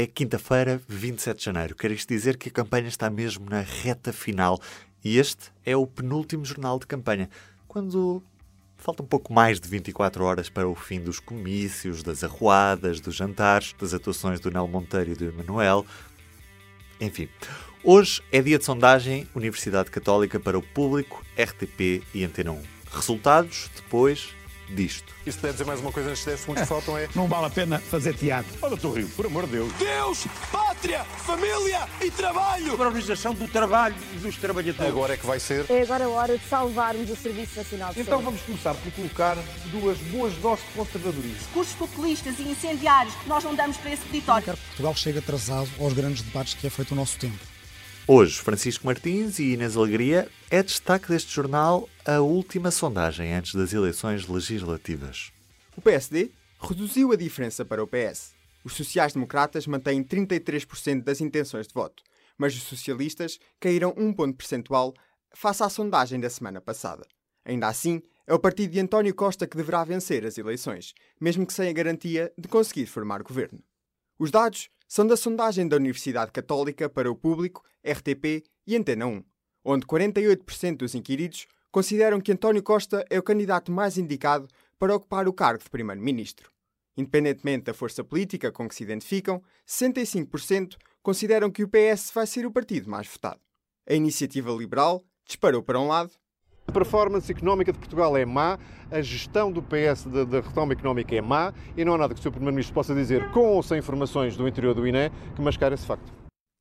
É quinta-feira, 27 de janeiro. Quer isto dizer que a campanha está mesmo na reta final e este é o penúltimo jornal de campanha, quando falta um pouco mais de 24 horas para o fim dos comícios, das arruadas, dos jantares, das atuações do Nel Monteiro e do Emanuel. Enfim, hoje é dia de sondagem Universidade Católica para o Público, RTP e Antena 1. Resultados depois disto. Isto deve dizer mais uma coisa antes de 10 segundos que faltam é. Não vale a pena fazer teatro. Olha, estou Rio, por amor de Deus. Deus, pátria, família e trabalho. Para a organização do trabalho e dos trabalhadores. Agora é que vai ser. É agora a hora de salvarmos o Serviço Nacional de Então vamos começar por colocar duas boas doses de conservadorismo. discursos populistas e incendiários que nós não damos para esse peditório. Portugal chegue atrasado aos grandes debates que é feito o nosso tempo. Hoje, Francisco Martins e Inês Alegria é destaque deste jornal a última sondagem antes das eleições legislativas. O PSD reduziu a diferença para o PS. Os sociais-democratas mantêm 33% das intenções de voto, mas os socialistas caíram um ponto percentual face à sondagem da semana passada. Ainda assim, é o partido de António Costa que deverá vencer as eleições, mesmo que sem a garantia de conseguir formar governo. Os dados são da sondagem da Universidade Católica para o Público, RTP e Antena 1, onde 48% dos inquiridos consideram que António Costa é o candidato mais indicado para ocupar o cargo de Primeiro-Ministro. Independentemente da força política com que se identificam, 65% consideram que o PS vai ser o partido mais votado. A iniciativa liberal disparou para um lado A performance económica de Portugal é má, a gestão do PS da, retoma económica é má e não há nada que o Sr. Primeiro-Ministro possa dizer, com ou sem informações do interior do INE, que mascara esse facto.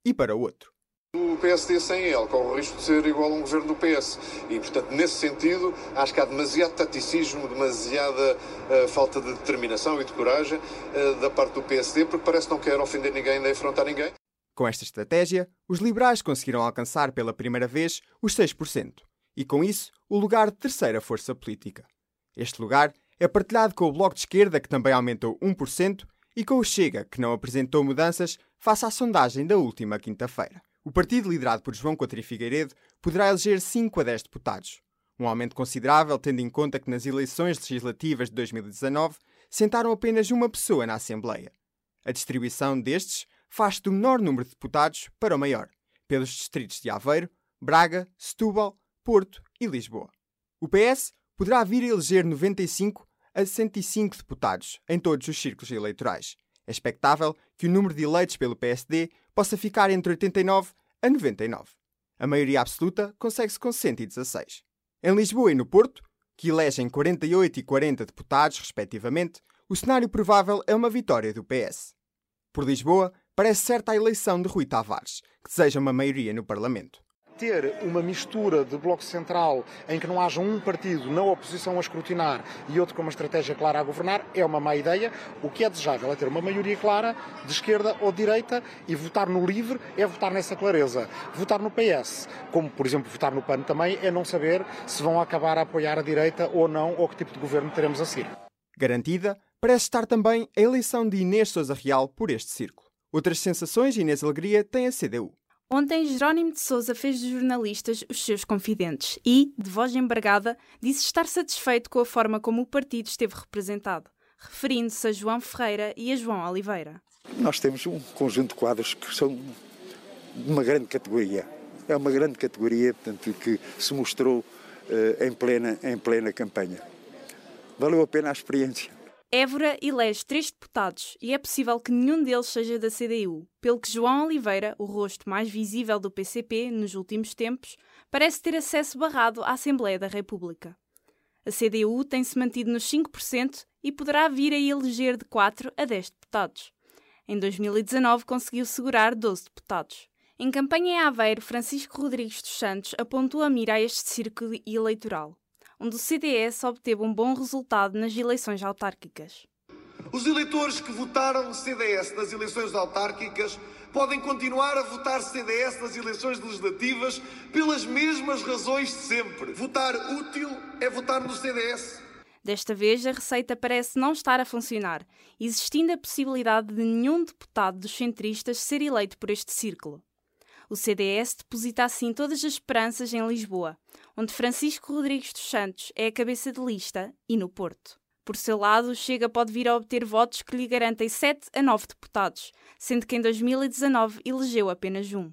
e para o outro. O PSD sem ele corre o risco de ser igual a um governo do PS. E, portanto, nesse sentido, acho que há demasiado taticismo, demasiada eh, falta de determinação e de coragem eh, da parte do PSD, porque parece que não quer ofender ninguém nem afrontar ninguém. Com esta estratégia, os liberais conseguiram alcançar pela primeira vez os 6%, e com isso, o lugar de terceira força política. Este lugar é partilhado com o Bloco de Esquerda, que também aumentou 1%, e com o Chega, que não apresentou mudanças face à sondagem da última quinta-feira. O partido liderado por João Coutinho Figueiredo poderá eleger 5 a 10 deputados, um aumento considerável tendo em conta que nas eleições legislativas de 2019 sentaram apenas uma pessoa na Assembleia. A distribuição destes faz do menor número de deputados para o maior, pelos distritos de Aveiro, Braga, Setúbal, Porto e Lisboa. O PS poderá vir a eleger 95 a 105 deputados em todos os círculos eleitorais. É expectável que o número de eleitos pelo PSD possa ficar entre 89 a 99. A maioria absoluta consegue-se com 116. Em Lisboa e no Porto, que elegem 48 e 40 deputados, respectivamente, o cenário provável é uma vitória do PS. Por Lisboa, parece certa a eleição de Rui Tavares, que deseja uma maioria no Parlamento. Ter uma mistura de bloco central em que não haja um partido na oposição a escrutinar e outro com uma estratégia clara a governar é uma má ideia. O que é desejável é ter uma maioria clara de esquerda ou de direita e votar no LIVRE é votar nessa clareza. Votar no PS, como por exemplo votar no PAN também, é não saber se vão acabar a apoiar a direita ou não ou que tipo de governo teremos a seguir. Garantida, parece estar também a eleição de Inês Sousa Real por este círculo. Outras sensações Inês Alegria tem a CDU. Ontem, Jerónimo de Sousa fez dos jornalistas os seus confidentes e, de voz embargada, disse estar satisfeito com a forma como o partido esteve representado, referindo-se a João Ferreira e a João Oliveira. Nós temos um conjunto de quadros que são de uma grande categoria. É uma grande categoria, portanto, que se mostrou eh, em, plena, em plena campanha. Valeu a pena a experiência. Évora elege três deputados e é possível que nenhum deles seja da CDU, pelo que João Oliveira, o rosto mais visível do PCP nos últimos tempos, parece ter acesso barrado à Assembleia da República. A CDU tem-se mantido nos 5% e poderá vir a eleger de 4 a 10 deputados. Em 2019 conseguiu segurar 12 deputados. Em campanha em Aveiro, Francisco Rodrigues dos Santos apontou a mira a este círculo eleitoral onde o CDS obteve um bom resultado nas eleições autárquicas. Os eleitores que votaram CDS nas eleições autárquicas podem continuar a votar CDS nas eleições legislativas pelas mesmas razões de sempre. Votar útil é votar no CDS. Desta vez, a receita parece não estar a funcionar, existindo a possibilidade de nenhum deputado dos centristas ser eleito por este círculo. O CDS deposita assim todas as esperanças em Lisboa, onde Francisco Rodrigues dos Santos é a cabeça de lista, e no Porto. Por seu lado, Chega pode vir a obter votos que lhe garantem 7 a 9 deputados, sendo que em 2019 elegeu apenas um.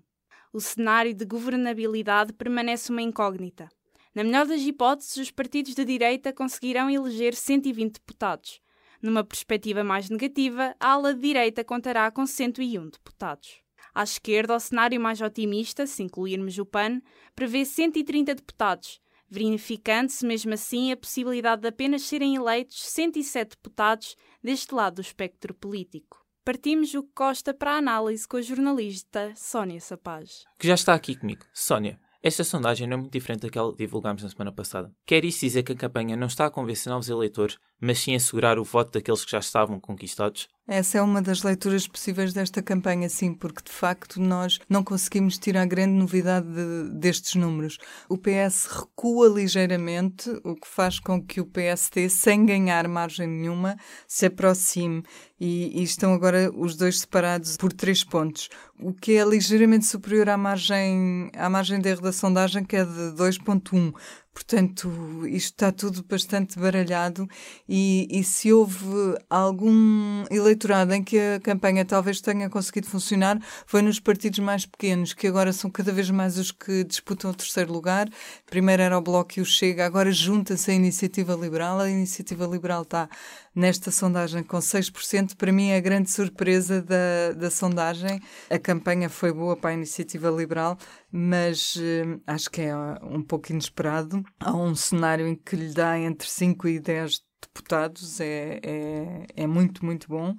O cenário de governabilidade permanece uma incógnita. Na melhor das hipóteses, os partidos de direita conseguirão eleger 120 deputados. Numa perspectiva mais negativa, a ala de direita contará com 101 deputados. À esquerda, o cenário mais otimista, se incluirmos o PAN, prevê 130 deputados, verificando-se mesmo assim a possibilidade de apenas serem eleitos 107 deputados deste lado do espectro político. Partimos o que Costa para a análise com a jornalista Sónia Sapaz. Que já está aqui comigo. Sónia, esta sondagem não é muito diferente daquela que divulgámos na semana passada. Quer isso dizer que a campanha não está a convencer novos eleitores, mas sim a assegurar o voto daqueles que já estavam conquistados? Essa é uma das leituras possíveis desta campanha, sim, porque de facto nós não conseguimos tirar grande novidade de, destes números. O PS recua ligeiramente, o que faz com que o PST, sem ganhar margem nenhuma, se aproxime. E, e estão agora os dois separados por três pontos, o que é ligeiramente superior à margem, à margem da sondagem, que é de 2,1. Portanto, isto está tudo bastante baralhado e, e, se houve algum eleitorado em que a campanha talvez tenha conseguido funcionar, foi nos partidos mais pequenos, que agora são cada vez mais os que disputam o terceiro lugar. Primeiro era o Bloco e o Chega, agora junta-se a Iniciativa Liberal. A Iniciativa Liberal está nesta sondagem com 6%. Para mim é a grande surpresa da, da sondagem. A campanha foi boa para a Iniciativa Liberal, mas eh, acho que é um pouco inesperado. Há um cenário em que lhe dá entre 5 e 10 deputados, é, é, é muito, muito bom.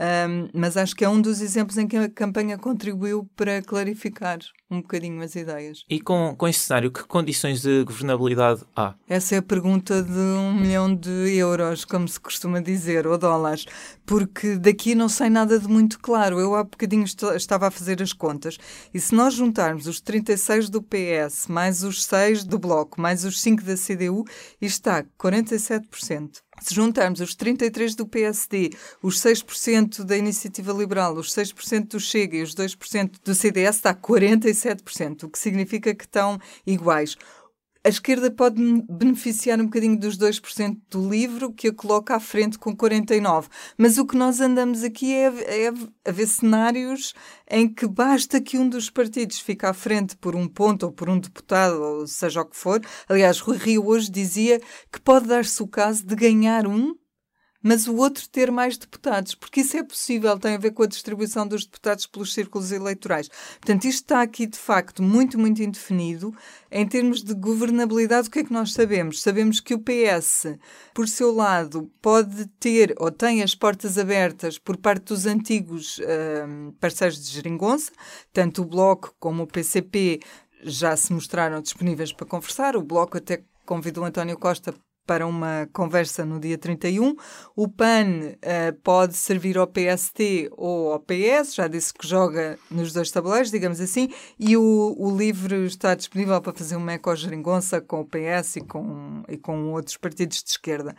Um, mas acho que é um dos exemplos em que a campanha contribuiu para clarificar um bocadinho as ideias. E com, com este cenário, que condições de governabilidade há? Essa é a pergunta de um milhão de euros, como se costuma dizer, ou dólares, porque daqui não sei nada de muito claro. Eu há bocadinho estava a fazer as contas, e se nós juntarmos os 36 do PS, mais os 6 do Bloco, mais os 5 da CDU, isto está 47%. Se juntarmos os 33 do PSD, os 6% da Iniciativa Liberal, os 6% do Chega e os 2% do CDS, está 47%, o que significa que estão iguais. A esquerda pode beneficiar um bocadinho dos 2% do livro, que a coloca à frente com 49%. Mas o que nós andamos aqui é, é a ver cenários em que basta que um dos partidos fique à frente por um ponto ou por um deputado, ou seja o que for. Aliás, Rui Rio hoje dizia que pode dar-se o caso de ganhar um mas o outro ter mais deputados, porque isso é possível, tem a ver com a distribuição dos deputados pelos círculos eleitorais. Portanto, isto está aqui de facto muito, muito indefinido. Em termos de governabilidade, o que é que nós sabemos? Sabemos que o PS, por seu lado, pode ter ou tem as portas abertas por parte dos antigos uh, parceiros de geringonça, tanto o Bloco como o PCP já se mostraram disponíveis para conversar. O Bloco até convidou António Costa para uma conversa no dia 31. O PAN uh, pode servir ao PST ou ao PS, já disse que joga nos dois tabuleiros, digamos assim, e o, o LIVRE está disponível para fazer uma eco-geringonça com o PS e com, e com outros partidos de esquerda.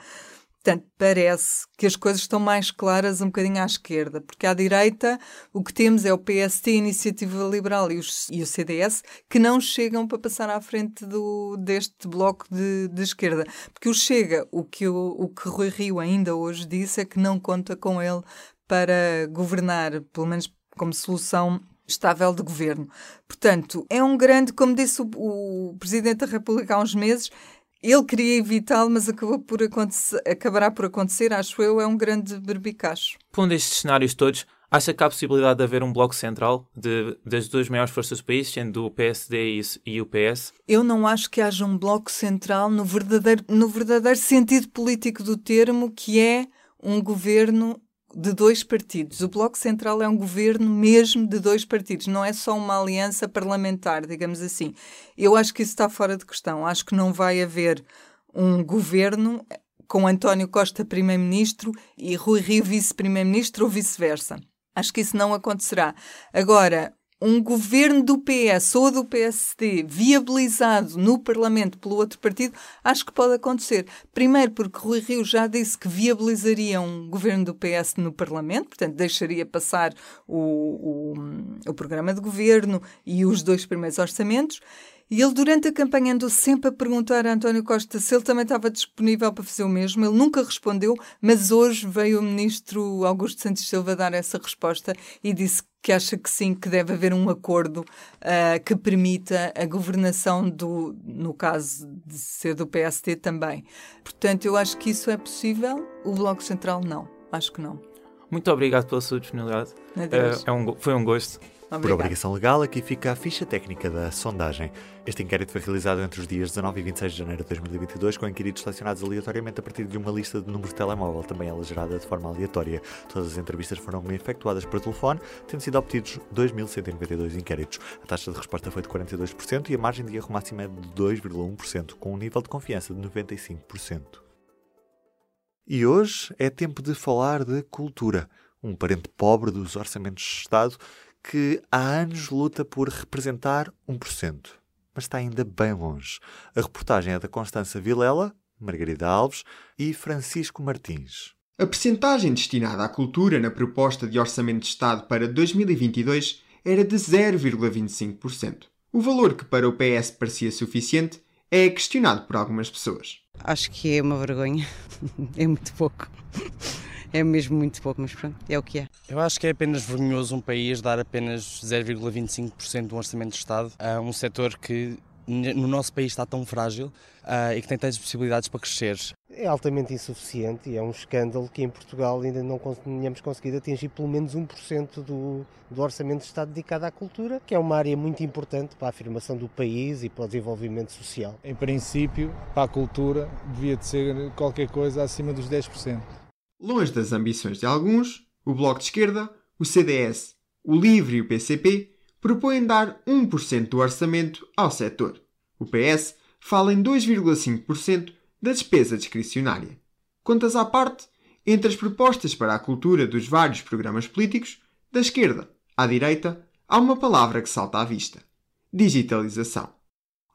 Portanto, parece que as coisas estão mais claras um bocadinho à esquerda, porque à direita o que temos é o PST, a Iniciativa Liberal e, os, e o CDS, que não chegam para passar à frente do, deste bloco de, de esquerda. Porque o Chega, o que, o, o que Rui Rio ainda hoje disse é que não conta com ele para governar, pelo menos como solução estável de governo. Portanto, é um grande, como disse o, o Presidente da República há uns meses, ele queria evitá-lo, mas acabou por acabará por acontecer, acho eu, é um grande berbicacho. Pondo estes cenários todos, acha que há a possibilidade de haver um bloco central de, das duas maiores forças do país, sendo o PSD e o PS? Eu não acho que haja um bloco central no verdadeiro, no verdadeiro sentido político do termo, que é um governo de dois partidos. O Bloco Central é um governo mesmo de dois partidos, não é só uma aliança parlamentar, digamos assim. Eu acho que isso está fora de questão. Acho que não vai haver um governo com António Costa primeiro-ministro e Rui Rio vice-primeiro-ministro ou vice-versa. Acho que isso não acontecerá. Agora, um governo do PS ou do PSD viabilizado no Parlamento pelo outro partido, acho que pode acontecer. Primeiro, porque Rui Rio já disse que viabilizaria um governo do PS no Parlamento, portanto, deixaria passar o, o, o programa de governo e os dois primeiros orçamentos. E ele, durante a campanha, andou sempre a perguntar a António Costa se ele também estava disponível para fazer o mesmo. Ele nunca respondeu, mas hoje veio o ministro Augusto Santos Silva dar essa resposta e disse que acha que sim, que deve haver um acordo uh, que permita a governação do, no caso de ser do PST também. Portanto, eu acho que isso é possível. O Bloco Central não. Acho que não. Muito obrigado pela sua disponibilidade. Uh, é um, foi um gosto. Obrigado. Por obrigação legal, aqui fica a ficha técnica da sondagem. Este inquérito foi realizado entre os dias 19 e 26 de janeiro de 2022, com inquiridos selecionados aleatoriamente a partir de uma lista de números de telemóvel, também ela gerada de forma aleatória. Todas as entrevistas foram efetuadas por telefone, tendo sido obtidos 2.192 inquéritos. A taxa de resposta foi de 42% e a margem de erro máxima é de 2,1%, com um nível de confiança de 95%. E hoje é tempo de falar de cultura, um parente pobre dos orçamentos de Estado que há anos luta por representar 1%, mas está ainda bem longe. A reportagem é da Constança Vilela, Margarida Alves e Francisco Martins. A percentagem destinada à cultura na proposta de Orçamento de Estado para 2022 era de 0,25%. O valor que para o PS parecia suficiente é questionado por algumas pessoas. Acho que é uma vergonha. é muito pouco é mesmo muito pouco, mas pronto, é o que é. Eu acho que é apenas vergonhoso um país dar apenas 0,25% do orçamento de Estado a um setor que no nosso país está tão frágil uh, e que tem tantas possibilidades para crescer. É altamente insuficiente e é um escândalo que em Portugal ainda não tenhamos conseguido atingir pelo menos 1% do, do orçamento de Estado dedicado à cultura, que é uma área muito importante para a afirmação do país e para o desenvolvimento social. Em princípio, para a cultura, devia de ser qualquer coisa acima dos 10%. Longe das ambições de alguns, o Bloco de Esquerda, o CDS, o LIVRE e o PCP propõem dar 1% do orçamento ao setor. O PS fala em 2,5% da despesa discricionária. Contas à parte, entre as propostas para a cultura dos vários programas políticos, da esquerda à direita, há uma palavra que salta à vista: digitalização.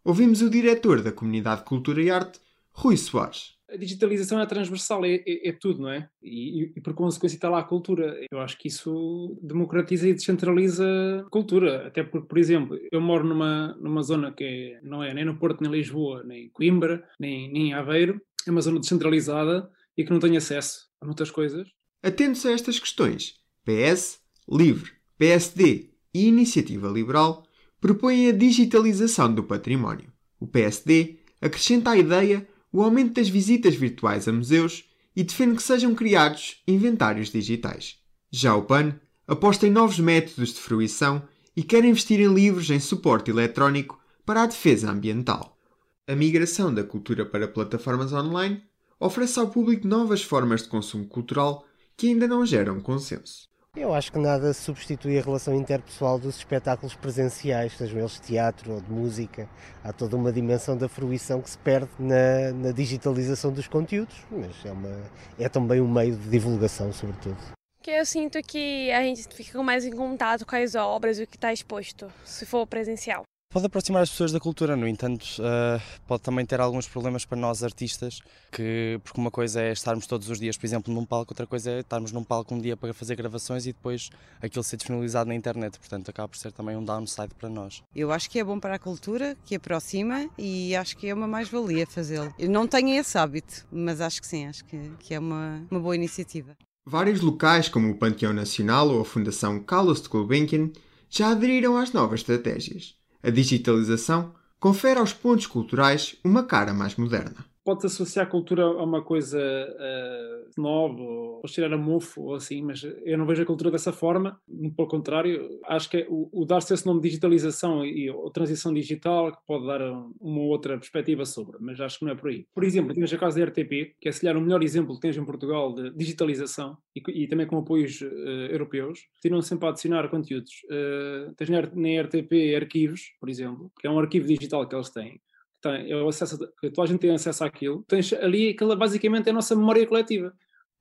Ouvimos o diretor da Comunidade de Cultura e Arte, Rui Soares a digitalização é transversal, é, é, é tudo, não é? E, e, por consequência está lá a cultura. Eu acho que isso democratiza e descentraliza a cultura. Até porque, por exemplo, eu moro numa, numa zona que não é nem no Porto, nem Lisboa, nem Coimbra, nem, nem Aveiro. É uma zona descentralizada e que não tem acesso a muitas coisas. Atentos a estas questões, PS, LIVRE, PSD e Iniciativa Liberal propõem a digitalização do património. O PSD acrescenta a ideia o aumento das visitas virtuais a museus e defende que sejam criados inventários digitais. Já o PAN aposta em novos métodos de fruição e quer investir em livros em suporte eletrónico para a defesa ambiental. A migração da cultura para plataformas online oferece ao público novas formas de consumo cultural que ainda não geram consenso. Eu acho que nada substitui a relação interpessoal dos espetáculos presenciais, sejam eles de teatro ou de música. Há toda uma dimensão da fruição que se perde na, na digitalização dos conteúdos, mas é, uma, é também um meio de divulgação, sobretudo. Que eu sinto que a gente fica mais em contato com as obras e o que está exposto, se for presencial. Pode aproximar as pessoas da cultura, no entanto, uh, pode também ter alguns problemas para nós artistas, que, porque uma coisa é estarmos todos os dias, por exemplo, num palco, outra coisa é estarmos num palco um dia para fazer gravações e depois aquilo ser disponibilizado na internet, portanto acaba por ser também um downside para nós. Eu acho que é bom para a cultura, que aproxima e acho que é uma mais-valia fazê-lo. Eu não tenho esse hábito, mas acho que sim, acho que, que é uma, uma boa iniciativa. Vários locais, como o Panteão Nacional ou a Fundação Carlos de Gulbenkian, já aderiram às novas estratégias. A digitalização confere aos pontos culturais uma cara mais moderna pode-se associar a cultura a uma coisa uh, nova, ou cheirar a mofo, ou assim, mas eu não vejo a cultura dessa forma, pelo contrário, acho que é o, o dar-se esse nome de digitalização e ou transição digital que pode dar uma outra perspectiva sobre, mas acho que não é por aí. Por exemplo, tens a casa da RTP, que é se calhar o melhor exemplo que tens em Portugal de digitalização e, e também com apoios uh, europeus, continuam sempre a adicionar conteúdos. Uh, tens na RTP arquivos, por exemplo, que é um arquivo digital que eles têm, tem, o acesso, toda a gente tem acesso àquilo, tens ali, aquela basicamente é a nossa memória coletiva.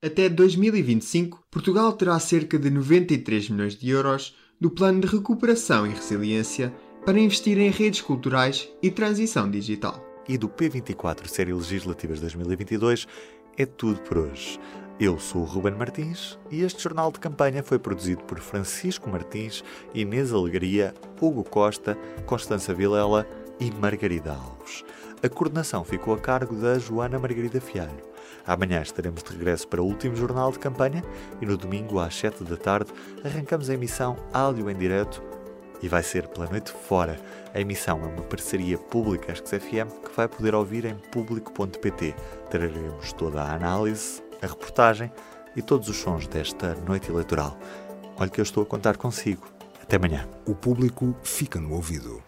Até 2025, Portugal terá cerca de 93 milhões de euros do Plano de Recuperação e Resiliência para investir em redes culturais e transição digital. E do P24 Série Legislativas 2022 é tudo por hoje. Eu sou o Ruben Martins e este jornal de campanha foi produzido por Francisco Martins, Inês Alegria, Hugo Costa, Constança Vilela e Margarida Alves. A coordenação ficou a cargo da Joana Margarida Fialho. Amanhã estaremos de regresso para o último jornal de campanha e no domingo às 7 da tarde arrancamos a emissão Áudio em Direto e vai ser pela noite fora. A emissão é uma parceria pública FM que vai poder ouvir em público.pt. Traremos toda a análise, a reportagem e todos os sons desta noite eleitoral. Olha que eu estou a contar consigo. Até amanhã. O público fica no ouvido.